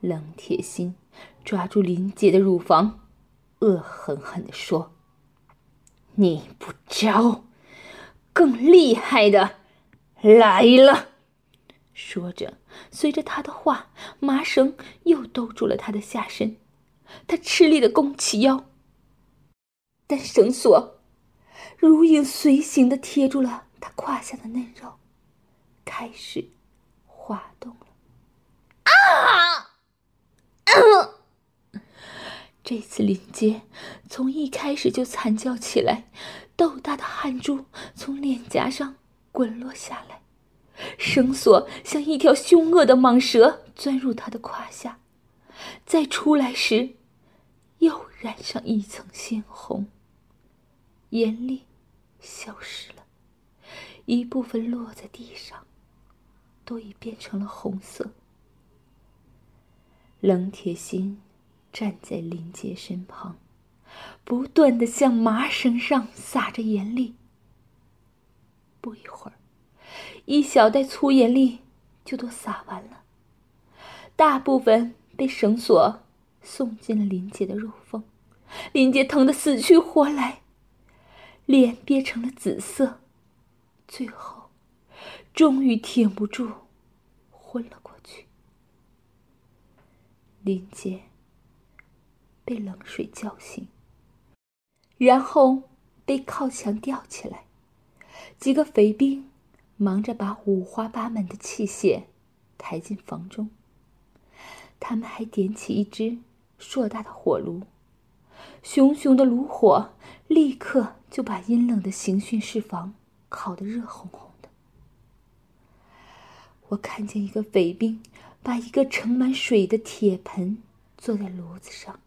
冷铁心抓住林杰的乳房，恶狠狠地说：“你不招，更厉害的来了！”说着，随着他的话，麻绳又兜住了他的下身。他吃力的弓起腰，但绳索如影随形的贴住了他胯下的嫩肉，开始滑动了。啊！这次林杰从一开始就惨叫起来，豆大的汗珠从脸颊上滚落下来，绳索像一条凶恶的蟒蛇钻入他的胯下，再出来时，又染上一层鲜红。眼力消失了，一部分落在地上，都已变成了红色。冷铁心站在林杰身旁，不断的向麻绳上撒着盐粒。不一会儿，一小袋粗盐粒就都撒完了，大部分被绳索送进了林杰的肉缝。林杰疼得死去活来，脸憋成了紫色，最后终于挺不住，昏了。林杰被冷水叫醒，然后被靠墙吊起来。几个匪兵忙着把五花八门的器械抬进房中。他们还点起一只硕大的火炉，熊熊的炉火立刻就把阴冷的刑讯室房烤得热烘烘的。我看见一个匪兵。把一个盛满水的铁盆坐在炉子上，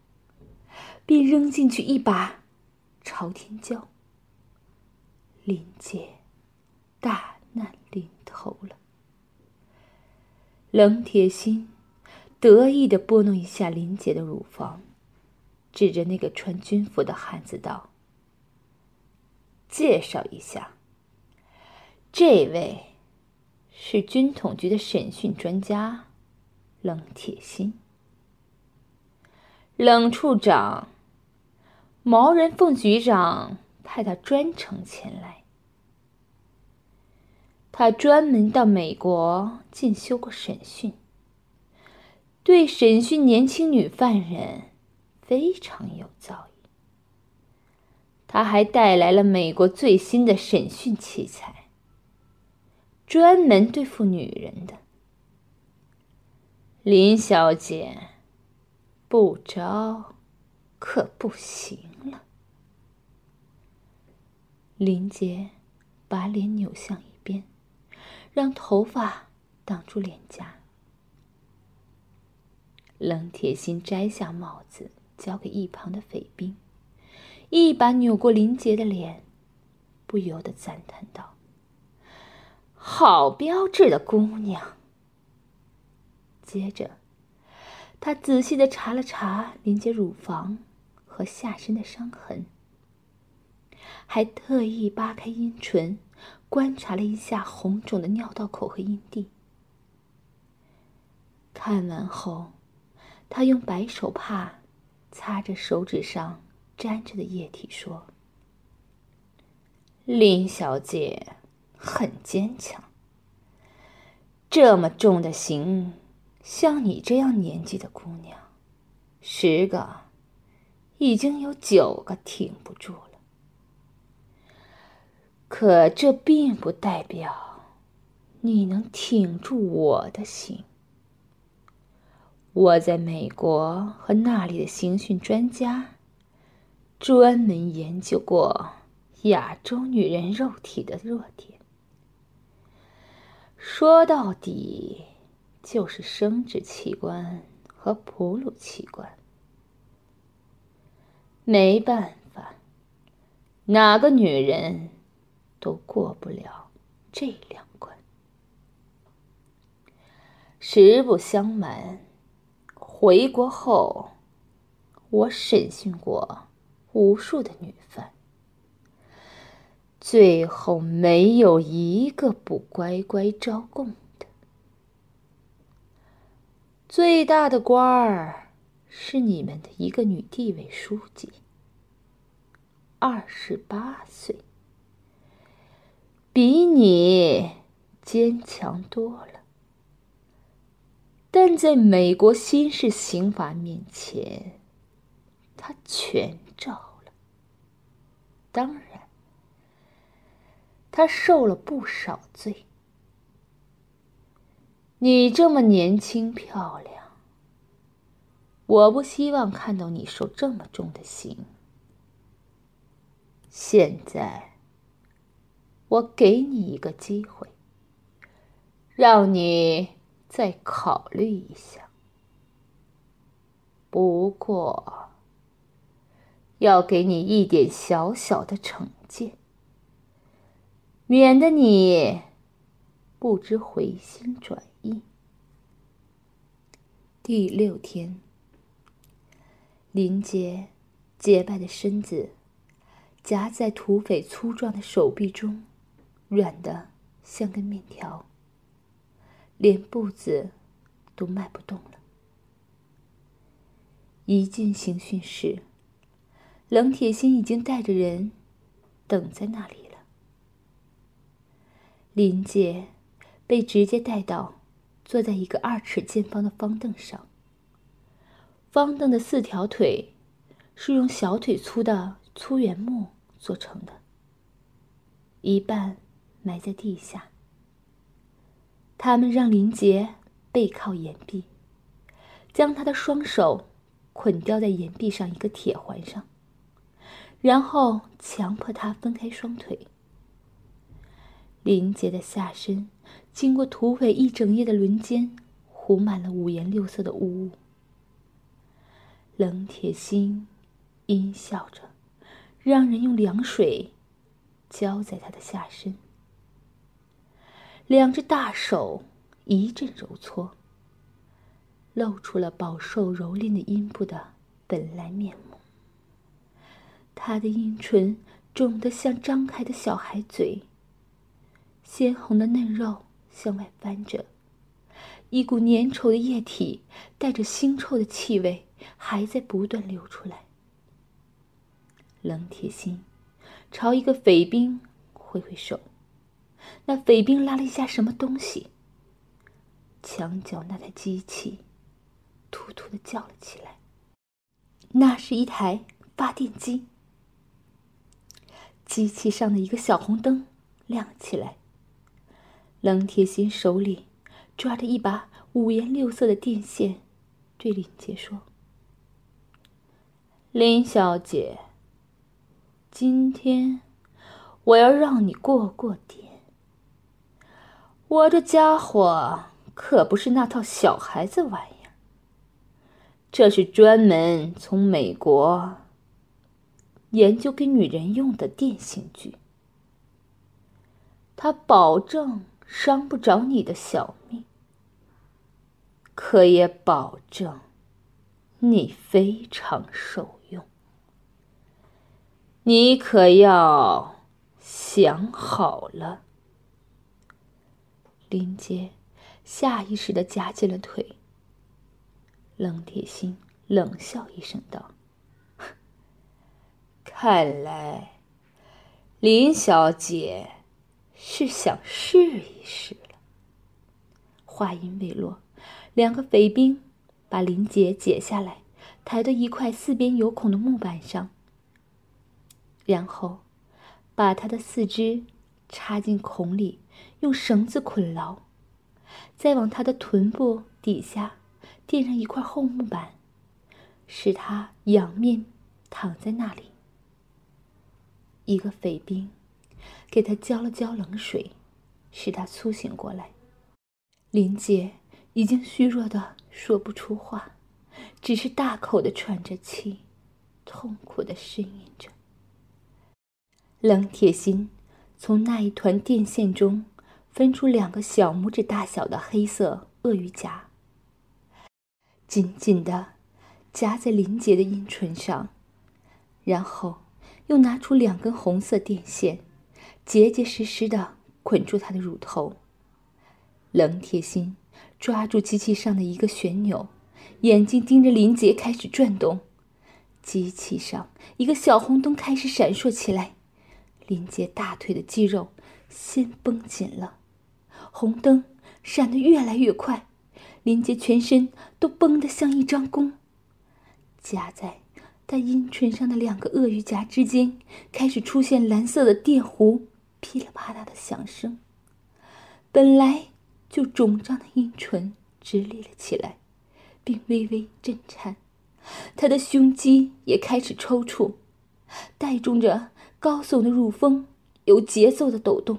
并扔进去一把朝天椒。林杰大难临头了。冷铁心得意的拨弄一下林杰的乳房，指着那个穿军服的汉子道：“介绍一下，这位是军统局的审讯专家。”冷铁心，冷处长，毛人凤局长派他专程前来。他专门到美国进修过审讯，对审讯年轻女犯人非常有造诣。他还带来了美国最新的审讯器材，专门对付女人的。林小姐，不招可不行了。林杰把脸扭向一边，让头发挡住脸颊。冷铁心摘下帽子，交给一旁的匪兵，一把扭过林杰的脸，不由得赞叹道：“好标致的姑娘。”接着，他仔细的查了查林杰乳房和下身的伤痕，还特意扒开阴唇，观察了一下红肿的尿道口和阴蒂。看完后，他用白手帕擦着手指上沾着的液体，说：“林小姐很坚强，这么重的刑。”像你这样年纪的姑娘，十个已经有九个挺不住了。可这并不代表你能挺住我的心。我在美国和那里的刑讯专家专门研究过亚洲女人肉体的弱点。说到底。就是生殖器官和哺乳器官，没办法，哪个女人都过不了这两关。实不相瞒，回国后，我审讯过无数的女犯，最后没有一个不乖乖招供。最大的官儿是你们的一个女地委书记，二十八岁，比你坚强多了。但在美国新式刑法面前，他全招了。当然，他受了不少罪。你这么年轻漂亮，我不希望看到你受这么重的刑。现在，我给你一个机会，让你再考虑一下。不过，要给你一点小小的惩戒，免得你不知回心转意。第六天，林杰洁白的身子夹在土匪粗壮的手臂中，软的像根面条，连步子都迈不动了。一进刑讯室，冷铁心已经带着人等在那里了。林杰被直接带到。坐在一个二尺见方的方凳上。方凳的四条腿是用小腿粗的粗圆木做成的，一半埋在地下。他们让林杰背靠岩壁，将他的双手捆吊在岩壁上一个铁环上，然后强迫他分开双腿。林杰的下身。经过土匪一整夜的轮奸，糊满了五颜六色的污物。冷铁心阴笑着，让人用凉水浇在他的下身。两只大手一阵揉搓，露出了饱受蹂躏的阴部的本来面目。他的阴唇肿得像张开的小孩嘴，鲜红的嫩肉。向外翻着，一股粘稠的液体带着腥臭的气味还在不断流出来。冷铁心朝一个匪兵挥挥手，那匪兵拉了一下什么东西，墙角那台机器突突的叫了起来。那是一台发电机，机器上的一个小红灯亮起来。冷铁心手里抓着一把五颜六色的电线，对林杰说：“林小姐，今天我要让你过过点。我这家伙可不是那套小孩子玩意儿，这是专门从美国研究给女人用的电刑具，他保证。”伤不着你的小命，可也保证你非常受用。你可要想好了。林杰下意识的夹紧了腿。冷铁心冷笑一声道：“ 看来林小姐。”是想试一试了。话音未落，两个匪兵把林杰解下来，抬到一块四边有孔的木板上，然后把他的四肢插进孔里，用绳子捆牢，再往他的臀部底下垫上一块厚木板，使他仰面躺在那里。一个匪兵。给他浇了浇冷水，使他苏醒过来。林杰已经虚弱的说不出话，只是大口的喘着气，痛苦的呻吟着。冷铁心从那一团电线中分出两个小拇指大小的黑色鳄鱼夹，紧紧的夹在林杰的阴唇上，然后又拿出两根红色电线。结结实实的捆住他的乳头，冷铁心抓住机器上的一个旋钮，眼睛盯着林杰开始转动。机器上一个小红灯开始闪烁起来，林杰大腿的肌肉先绷紧了，红灯闪得越来越快，林杰全身都绷得像一张弓。夹在他阴唇上的两个鳄鱼夹之间，开始出现蓝色的电弧，噼里啪啦的响声。本来就肿胀的阴唇直立了起来，并微微震颤。他的胸肌也开始抽搐，带动着高耸的乳峰有节奏的抖动。